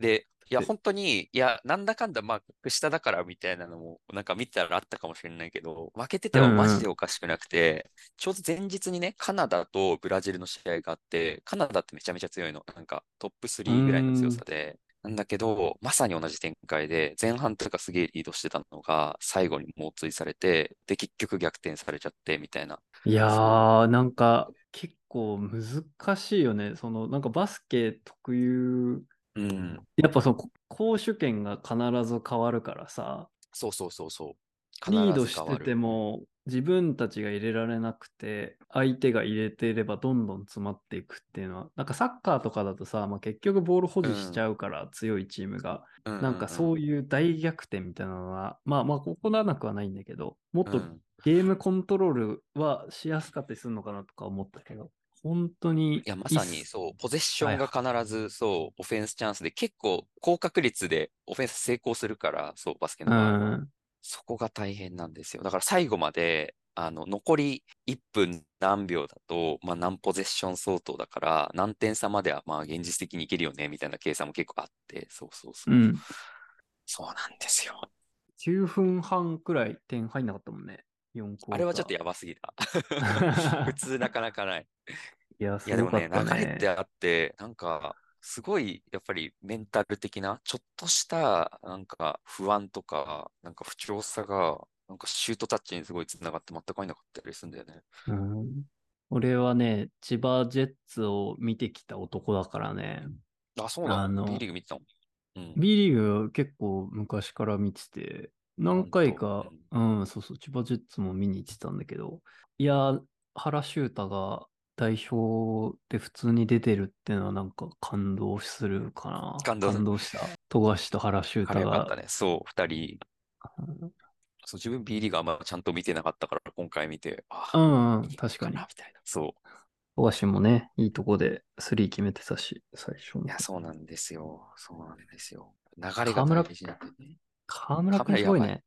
う。で、いや、で本当に、いや、なんだかんだ、まあ、格下だからみたいなのも、なんか見たらあったかもしれないけど、負けててもマジでおかしくなくて、ちょうど前日にね、カナダとブラジルの試合があって、カナダってめちゃめちゃ強いの。なんか、トップ3ぐらいの強さで、なんだけど、まさに同じ展開で、前半とかすげえリードしてたのが、最後に猛追されて、で、結局逆転されちゃって、みたいな。いやー、なんか結構難しいよね。その、なんかバスケ特有、うん。やっぱそのこ攻守権が必ず変わるからさ、そうそうそうそう。リードしてても自分たちが入れられなくて、相手が入れていればどんどん詰まっていくっていうのは、なんかサッカーとかだとさ、まあ、結局ボール保持しちゃうから強いチームが、うんなんかそういいう大逆転みたいなのは、まあまあ行わなくはないんだけど、もっとうん。ゲームコントロールはしやすかったりするのかなとか思ったけど、本当に。いや、まさにそう、ポゼッションが必ずそう、オフェンスチャンスで結構高確率でオフェンス成功するから、そう、バスケうの場合は。ん。そこが大変なんですよ。だから最後まで、あの、残り1分何秒だと、まあ何ポゼッション相当だから、何点差まではまあ現実的にいけるよね、みたいな計算も結構あって、そうそうそうう。ん。そうなんですよ。9分半くらい点入んなかったもんね。4個。あれはちょっとやばすぎた。普通なかなかない。いや、いやすでもね、ごかった流れね。ってあって、なんか、すごい、やっぱりメンタル的な、ちょっとした、なんか不安とか、なんか不調さが、なんかシュートタッチにすごいつながって全く入んなかったりするんだよね。うん。俺はね、千葉ジェッツを見てきた男だからね。あ、そうなあのの ?B リーグ見てたの？うん。B リーグ結構昔から見てて、何回か、本うん、そうそう、千葉ジェッツも見に行ってたんだけど、いや、原修太が代表で普通に出てるっていうのはなんか感動するかな。感動した。富樫と原修あ太が。かったね。そう、二人。うんそう、自分 B リーグあんまちゃんと見てなかったから、今回見て、あう、ん、うん確かにな、。みたいな。そう。富樫もね、いいとこでスリー決めてたし、最初のいや、。そうなんですよ。そうなんですよ。流れが大事なんでね。河村君すごいね。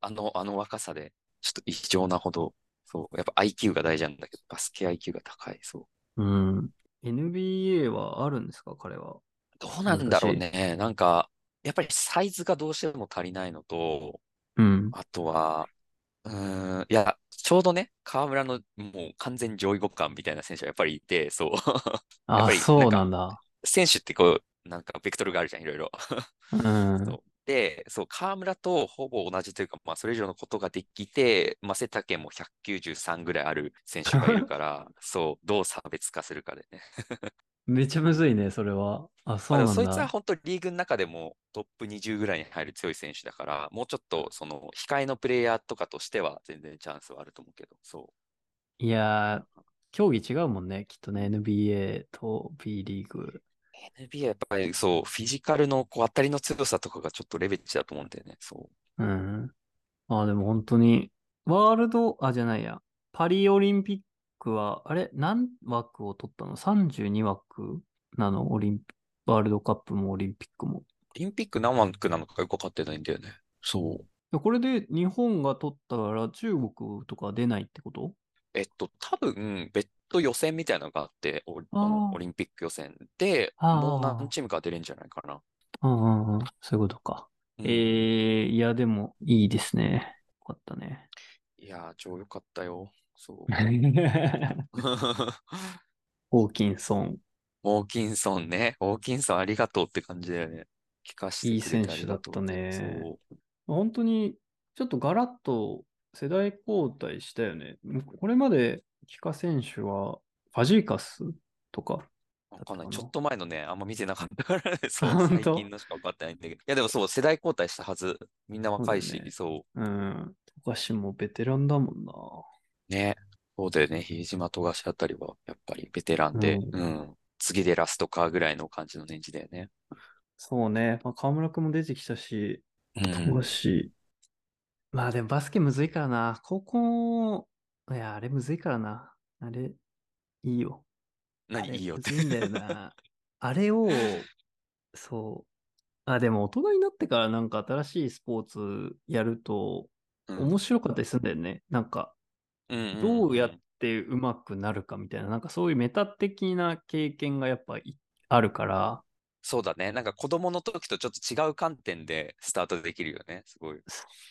あの、あの若さで、ちょっと異常なほど、そう、やっぱ IQ が大事なんだけど、バスケ IQ が高い、そう。うん。NBA はあるんですか、彼は。どうなんだろうね。なんか、やっぱりサイズがどうしても足りないのと、うん。あとは、うーん、いや、ちょうどね、河村のもう完全上位互換みたいな選手がやっぱりいて、そう。やっあぱ、りそうなんだ。選手ってこう、なんかベクトルがあるじゃん、いろいろ。うん。そうで、そう、河村とほぼ同じというか、まあ、それ以上のことができて、まあ、背丈も193ぐらいある選手がいる から、そう、どう差別化するかでね。めちゃむずいね、それは。あ、そうなんだ。もそいつは本当リーグの中でもトップ20ぐらいに入る強い選手だから、もうちょっとその控えのプレイヤーとかとしては全然チャンスはあると思うけど、そいやー、競技違うもんね、きっとね、NBA と B リーグ。う。NBA やっぱりそう、フィジカルのこう当たりの強さとかがちょっとレベチだと思うんだよね。そう。うん。あ、でも本当に、ワールド、あ、じゃないや、パリオリンピックは、あれ、何枠を取ったの ?32 枠なの？オリンピワールドカップもオリンピックも。オリンピック何枠なのかよくわかってないんだよね。そう。でこれで日本が取ったら中国とか出ないってこと？えっと、多分、別途予選みたいなのがあって、オリンピック予選で、もう何チームか出れんじゃないかな。うんうんうん。そういうことか。うんえー、いや、でも、いいですね。よかったね。いやー、超良かったよ。そう。ホーキンソン。ホーキンソンね。ホーキンソンありがとうって感じだよね。聞かせていい選手だったねそう。本当に、ちょっとガラッと世代交代したよね。これまで、キカ選手は、ファジーカスとか、わかんない。ちょっと前のね、あんま見てなかったからね、そう、最近のしか分かってないんだけど。いや、でもそう、世代交代したはず。みんな若いしそうね、そう。うん。富樫もベテランだもんな。ね。そうだよね。比江島、富樫あたりは、やっぱりベテランで、ううん。次でラストかぐらいの感じの年次だよね。そうね。まあ、河村くんも出てきたし、うん。富樫。まあでもバスケむずいからな。高校、いや、あれむずいからな。あれ、いいよ。あれ何いいよって。むずいんだよな。あれを、そう。あ、でも大人になってからなんか新しいスポーツやるとうん面白かったりするんだよね。なんか、うんどうやって上手くなるかみたいな、なんかそういうメタ的な経験がやっぱいあるから、そうだね。なんか子供の時とちょっと違う観点でスタートできるよね。すごい。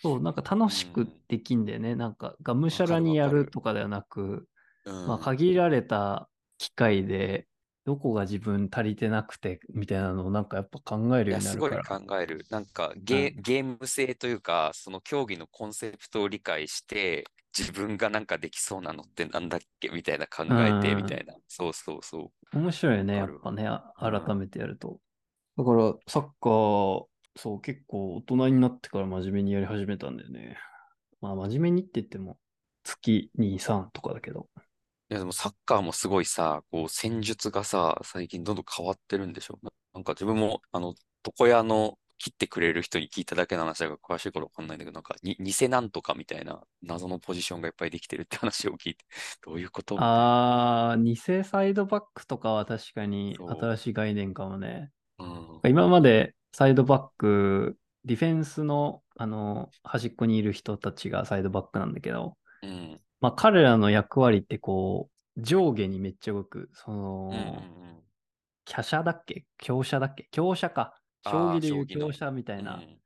そう、なんか楽しくできんだよね。なんかがむしゃらにやるとかではなく、うん。まあ限られた機会で、どこが自分足りてなくてみたいなのをなんかやっぱ考えるようになすごいるから。考える。なんかゲうー、ゲーム性というか、その競技のコンセプトを理解して、自分がなんかできそうなのってなんだっけみたいな考えて、うんみたいな。そうそうそ面白いよね、やっぱね、改めてやると。だから、サッカー、そう、結構大人になってから真面目にやり始めたんだよね。まあ、真面目にって言っても、月2、3とかだけど。う。いや、でもサッカーもすごいさ、こう、戦術がさ、最近どんどん変わってるんでしょ。ななんか自分も、あの、床屋の切ってくれる人に聞いただけの話だから詳しいからわかんないんだけど、なんか、に、偽なんとかみたいな謎のポジションがいっぱいできてるって話を聞いて、どういうことあー、偽サイドバックとかは確かに新しい概念かもね。うん。今までサイドバック、ディフェンスの、あの、端っこにいる人たちがサイドバックなんだけど、うん。まあ彼らの役割ってこう、上下にめっちゃ動く。そうんうんの、うん。華奢だっけ？強者だっけ？強者か。将棋でいう将棋の強者みたいなうん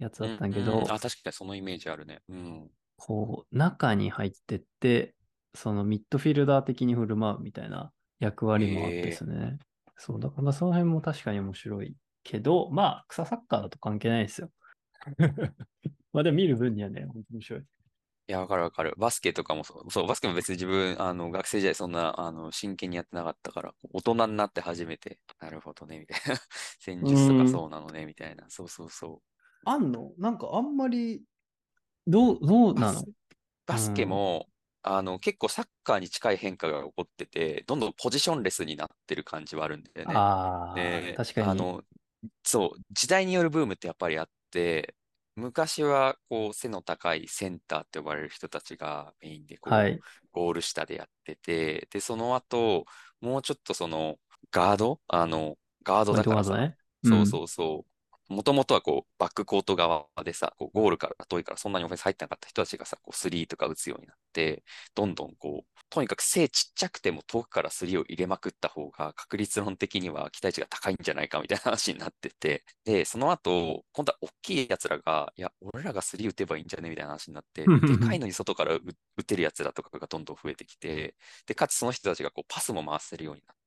やつだったんだけど、うんうんあ、確かにそのイメージあるね。うん。こう、中に入ってって、そのミッドフィルダー的に振る舞うみたいな役割もあってですね。そう、だからその辺も確かに面白いけど、まあ、草サッカーだと関係ないですよ。まあでも見る分にはね、本当に面白い。いや、わかるわかる。バスケとかもそう、そう、バスケも別に自分、あの、学生時代そんな、あの、真剣にやってなかったから、大人になって初めて、なるほどね、みたいな。戦術とかそうなのね、みたいな。そうそうそあんの？なんかあんまり、どう、どうなの？バスう。バスケも、あの、結構サッカーに近い変化が起こってて、どんどんポジションレスになってる感じはあるんだよね。ああ、で、確かに。あの、そう、時代によるブームってやっぱりあって、昔はこう背の高いセンターって呼ばれる人たちがメインでこう、はい。ゴール下でやってて、で、その後、もうちょっとその、ガード？あの、ガードだからさ、ね。そうそうそう。もともとはこう、バックコート側でさ、こうゴールから遠いからそんなにオフェンス入ってなかった人たちがさ、こう、スリーとか打つようになって、どんどんこう、とにかく背ちっちゃくても遠くからスリーを入れまくった方が確率論的には期待値が高いんじゃないかみたいな話になってて、で、その後、今度は大きい奴らが、いや、俺らがスリー打てばいいんじゃねみたいな話になって、でかいのに外から打打てる奴らとかがどんどん増えてきて、で、かつその人たちがこうパスも回せるようになって、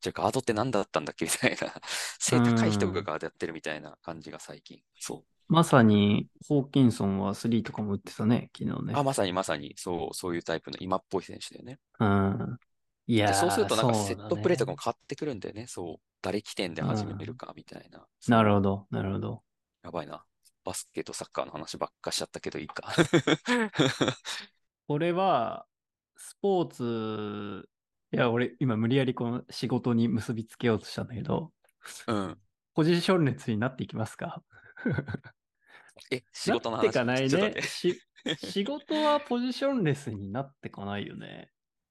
じゃあガードって何だったんだっけ？みたいな、背高い人がガードやってるみたいな感じが最近。そう。まさに、ホーキンソンはスリーとかも打ってたね、昨日ね。あ、まさにまさに、そう、そういうタイプの今っぽい選手だよね。うん。いやそうするとなんかセットプレーとかねも変わってくるんだよね。そう。誰起点で始めるかみたいな。なるほど。ど、なるほど。やばいな。バスケとサッカーの話ばっかしちゃったけどいいか。これは、スポーツ、いや、俺、今無理やりこの仕事に結びつけようとしたんだけど、うん。ポジション列になっていきますか？え、仕事の話？なってかないね 仕事はポジションレスになってかないよね。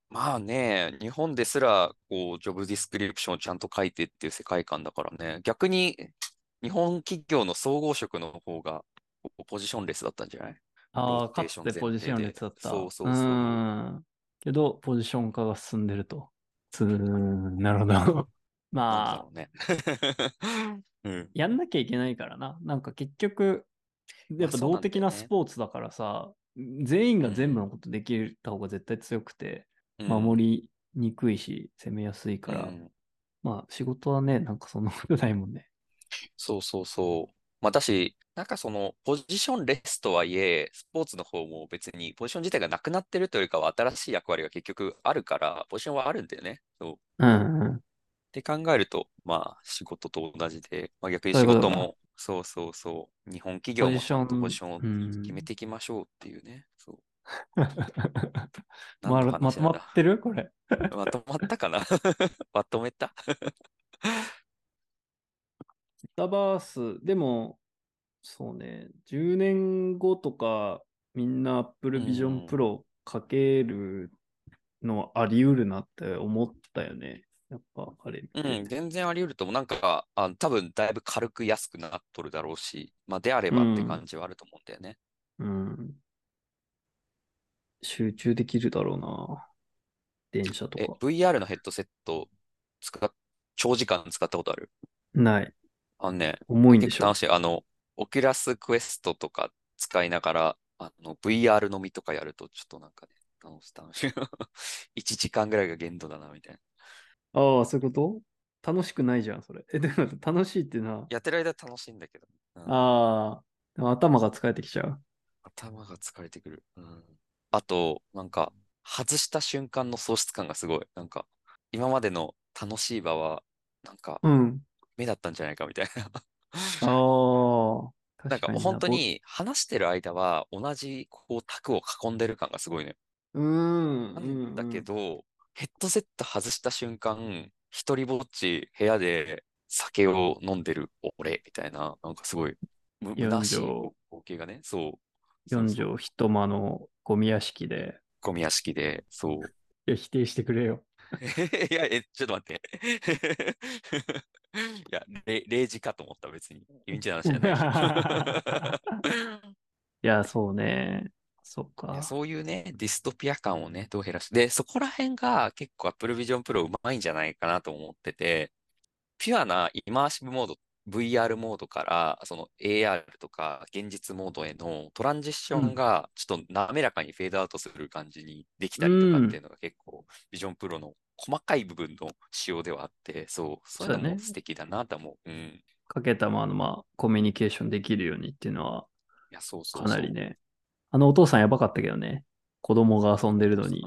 まあね、日本ですら、こう、ジョブディスクリプションをちゃんと書いてっていう世界観だからね、逆に、日本企業の総合職の方が、ポジションレスだったんじゃない？ああ、かつてポジション列だった。そうそうそううん。けど、ポジション化が進んでると。つなるほど。まあね。うん。やんなきゃいけないからな。なんか結局、やっぱ動的なスポーツだからさ、全員が全部のことできた方が絶対強くて、守りにくいし、攻めやすいから、うんまあ仕事はね、なんかそんなことないもんね。そうそうそう。まあ、だし、なんかその、ポジションレスとはいえ、スポーツの方も別にポジション自体がなくなってるというよりかは、新しい役割が結局あるから、ポジションはあるんだよね。そう。うんうん。って考えると、まあ、仕事と同じで、まあ、逆に仕事も、そうそうそう、日本企業もポジションをうん決めていきましょうっていうね。そう。ままとまってる？これ。まとまったかな？まとめた？メタバース、でも、そうね、10年後とか、みんな Apple うん Vision Pro かけるのあり得るなって思ったよね。やっぱ、あれうん、全然あり得ると思う。なんか、あ多分だいぶ軽く安くなっとるだろうし、まあ、であればって感じはあると思うんだよね。うん。集中できるだろうな。電車とか。え、VR のヘッドセット使っ、長時間使ったことある？ない。あのね、重いんでしょ楽しい。あの、 Oculus Quest とか使いながら、あの、VR 飲みとかやると、ちょっとなんかね、楽しい、楽しい。1時間ぐらいが限度だな、みたいな。ああ、そういうこと？楽しくないじゃん、それ。え、でも楽しいっていうのは、やってる間楽しいんだけど。うんああ、頭が疲れてきちゃう。頭が疲れてくる。うん。あと、なんか、外した瞬間の喪失感がすごい。なんか、今までの楽しい場は、なんか、うん。目だったんじゃないかみたいな。ああ、なんかもう本当に話してる間は同じこう卓を囲んでる感がすごいね。ぼうん、なうんん。だけど、ヘッドセット外した瞬間、一人ぼっち部屋で酒を飲んでる俺みたいな、なんかすごい虚しい畳光景がね、そう。四畳一間のゴミ屋敷で。ゴミ屋敷で、そう。いや、否定してくれよ。いや、え、ちょっと待って。いや、れ0時かと思った、別に。いいんじゃないじゃない。いや、そうね。そっいやか。そういうね、ディストピア感をね、どう減らして、で、そこら辺が結構 Apple Vision Pro うまいんじゃないかなと思ってて、ピュアなイマーシブモード、VR モードから、その AR とか現実モードへのトランジションがちょっと滑らかにフェードアウトする感じにできたりとかっていうのが結構 Vision Pro の細かい部分の仕様ではあって、そう、そういうのも素敵だなと思う。うん。いかけたまま、まあ、コミュニケーションできるようにっていうのは、や、そうそうか。なりね。あのお父さんやばかったけどね。子供が遊んでるのに。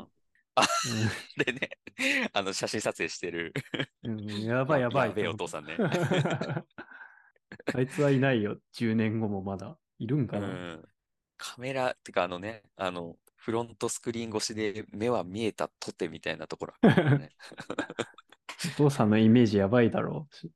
でね、あの写真撮影してる。うんうんやばい やばい。やべえお父さんね。あいつはいないよ。10年後もまだ。いるんかな、うん。カメラ、ってかあのね、あの、フロントスクリーン越しで目は見えたとてみたいなところね。お父さんのイメージやばいだろう。し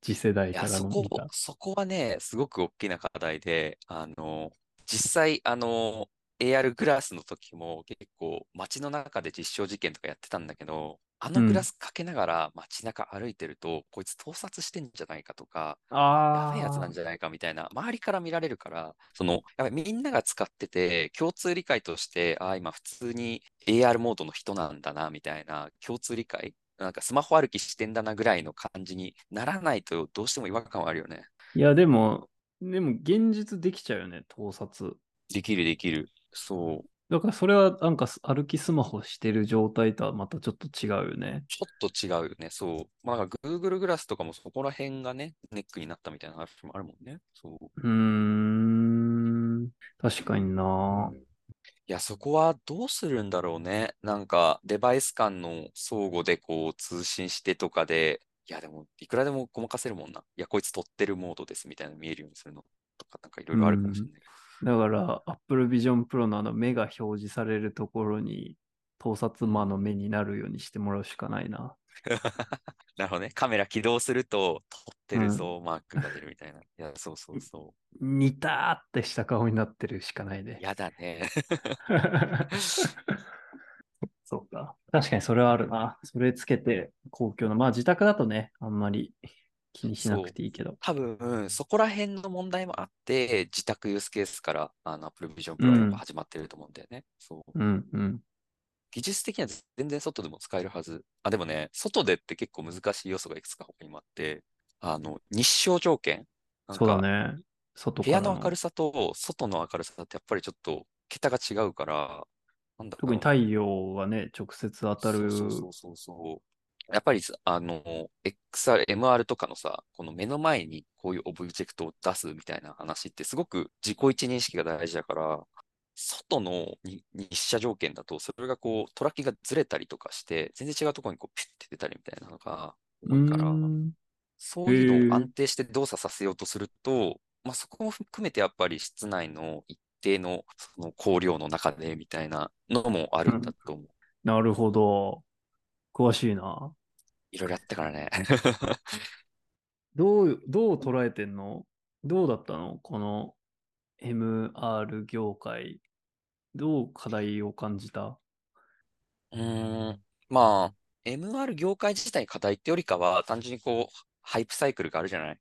次世代いや、からそこ。そこはね、すごく大きな課題で、あの、実際、あの、AR グラスの時も結構街の中で実証実験とかやってたんだけど、あのグラスかけながら街中歩いてると、こいつ盗撮してんじゃないかとか、やあべえやつなんじゃないかみたいな、周りから見られるから、その、やっぱりみんなが使ってて、共通理解として、ああ、今普通に AR モードの人なんだな、みたいな共通理解、なんかスマホ歩きしてんだなぐらいの感じにならないと、どうしても違和感はあるよね。いや、でも、でも現実できちゃうよね、盗撮。できるできる。そう。だからそれはなんかす歩きスマホしてる状態とはまたちょっと違うよね。ちょっと違うよね。そう。まあ、なんか Google グラスとかもそこら辺がね、ネックになったみたいな話もあるもんね。そう。うーん、確かにな。いや、そこはどうするんだろうね。なんか、デバイス間の相互でこう通信してとかで、いや、でも、いくらでもごまかせるもんな。いや、こいつ撮ってるモードですみたいなの見えるようにするのとか、なんかいろいろあるかもしれない。だから、Apple Vision Pro のあの目が表示されるところに、盗撮魔の目になるようにしてもらうしかないな。なるほどね。カメラ起動すると、撮ってるぞ、マークが出るみたいな。いや、そうそうそ似たーってした顔になってるしかないでう。。やだね。そうか。確かにそれはあるな。それつけて公共の。まあ自宅だとね、あんまり気にしなくていいけど。多分、そこら辺の問題もあって、自宅ユースケースからあの Apple Vision Pro はやっぱ始まってると思うんだよね。そう。うんうん。技術的には全然外でも使えるはず。あ、でもね、外でって結構難しい要素がいくつか他にもあって、あの、日照条件。そうだか、ね。外。部屋の明るさと外の明るさってやっぱりちょっと桁が違うから、なんだ特に太陽がね、直接当たる。やっぱり、あの、XR、MR とかのさ、この目の前にこういうオブジェクトを出すみたいな話ってすごく自己一認識が大事だから、外のに日射条件だと、それがこう、トラッキがずれたりとかして、全然違うところにこう、ピュッて出たりみたいなのが、多いから、そういうのを安定して動作させようとすると、まあ、そこも含めてやっぱり室内の一定のその光量の中でみたいなのもあるんだと思う。なるほど。詳しいな。いろいろやったからね。どう、どう捉えてんの？どうだったの？この MR 業界。どう課題を感じた？うーん、まあ、MR 業界自体に課題ってよりかは、単純にこう、ハイプサイクルがあるじゃない？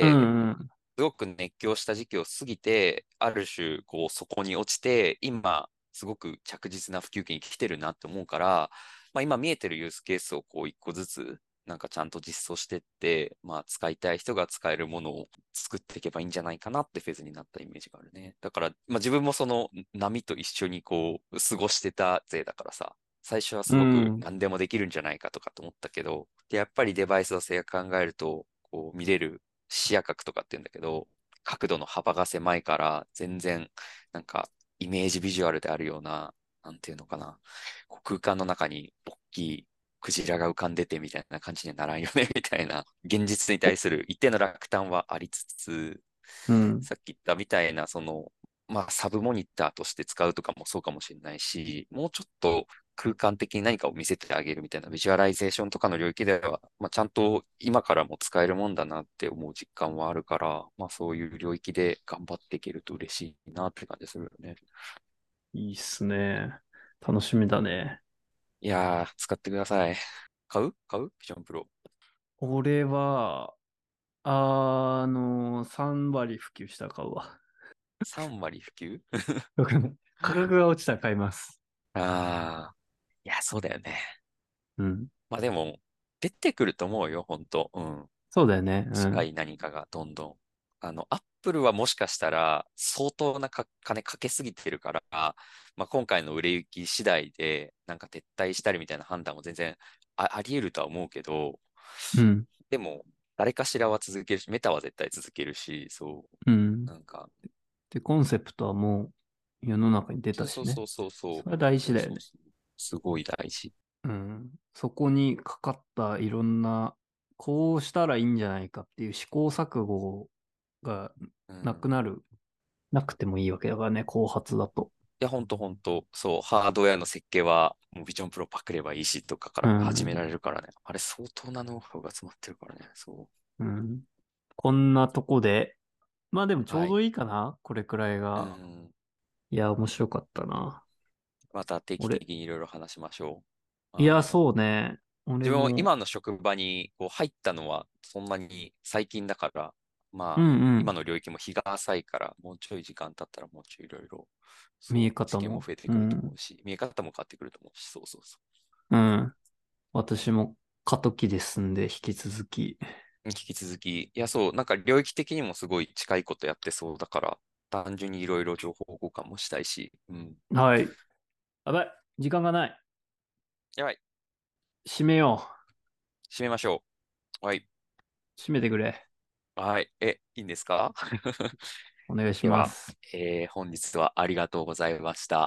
うで、んうん。すごく熱狂した時期を過ぎて、ある種、こう、そこに落ちて、今、すごく着実な普及期に来てるなって思うから、まあ、今見えてるユースケースをこう、一個ずつ、なんかちゃんと実装してって、まあ、使いたい人が使えるものを作っていけばいいんじゃないかなってフェーズになったイメージがあるね。だから、まあ、自分もその波と一緒にこう、過ごしてた勢だからさ、最初はすごくうん何でもできるんじゃないかとかと思ったけど、で、やっぱりデバイスの制約考えると、こう見れる視野角とかって言うんだけど、角度の幅が狭いから、全然、なんか、イメージビジュアルであるような、なんていうのかな、こう空間の中に大きいクジラが浮かんでてみたいな感じにはならんよね、みたいな、現実に対する一定の落胆はありつつ、うん。さっき言ったみたいな、その、まあ、サブモニターとして使うとかもそうかもしれないし、もうちょっと空間的に何かを見せてあげるみたいなビジュアライゼーションとかの領域では、まあ、ちゃんと今からも使えるもんだなって思う実感はあるから、まあ、そういう領域で頑張っていけると嬉しいなって感じするよね。いいっすね。楽しみだね。いやー、使ってください。買う？買う？ビジョンプロ。俺は、あの、3割普及したら買うわ。3割普及？価格が落ちたら買います。ああ、いや、そうだよね。うん。まあでも、出てくると思うよ、本当うん。そうだよね。うん近い何かがどんどん。あの、アップルはもしかしたら相当なか金かけすぎてるから、まあ、今回の売れ行き次第でなんか撤退したりみたいな判断も全然ああり得るとは思うけど、うん。でも誰かしらは続けるし、メタは絶対続けるし、そうんう、。なんか、で、コンセプトはもう世の中に出たしね。そうそうそうそう。それは大事だよね。すごい大事。うん。そこにかかったいろんな、こうしたらいいんじゃないかっていう試行錯誤がうんなくなる、なくてもいいわけだからね、後発だと。いや、ほんとほんと、そう、ハードウェアの設計は、もうビジョンプロパクればいいしとかから始められるからね。あれ、相当なノウハウが詰まってるからね。そうん。こんなとこで、まあでもちょうどいいかな、これくらいうう。が。ん。いや、面白かったな。また定期俺的にいろいろ話しましょう。いや、う。そうね。俺自分今の職場にこう入ったのはそんなに最近だから、まあ、うんうん今の領域も日が浅いから、もうちょい時間経ったらもうちょいいろいろ、見え方も増えてくると思うし、見え方も変わってくると思うし、そうそうそうん。私も過渡期ですんで、引き続き。う。引き続き、いや、そう、なんか領域的にもすごい近いことやってそうだから、単純にいろいろ情報交換もしたいし、うん。はい。やばい。時間がない。やばい、締めよ締めましょう。はい。う。締めてくれ。はい。え、いいんですか？お願いします。えー本日はありがとうございました。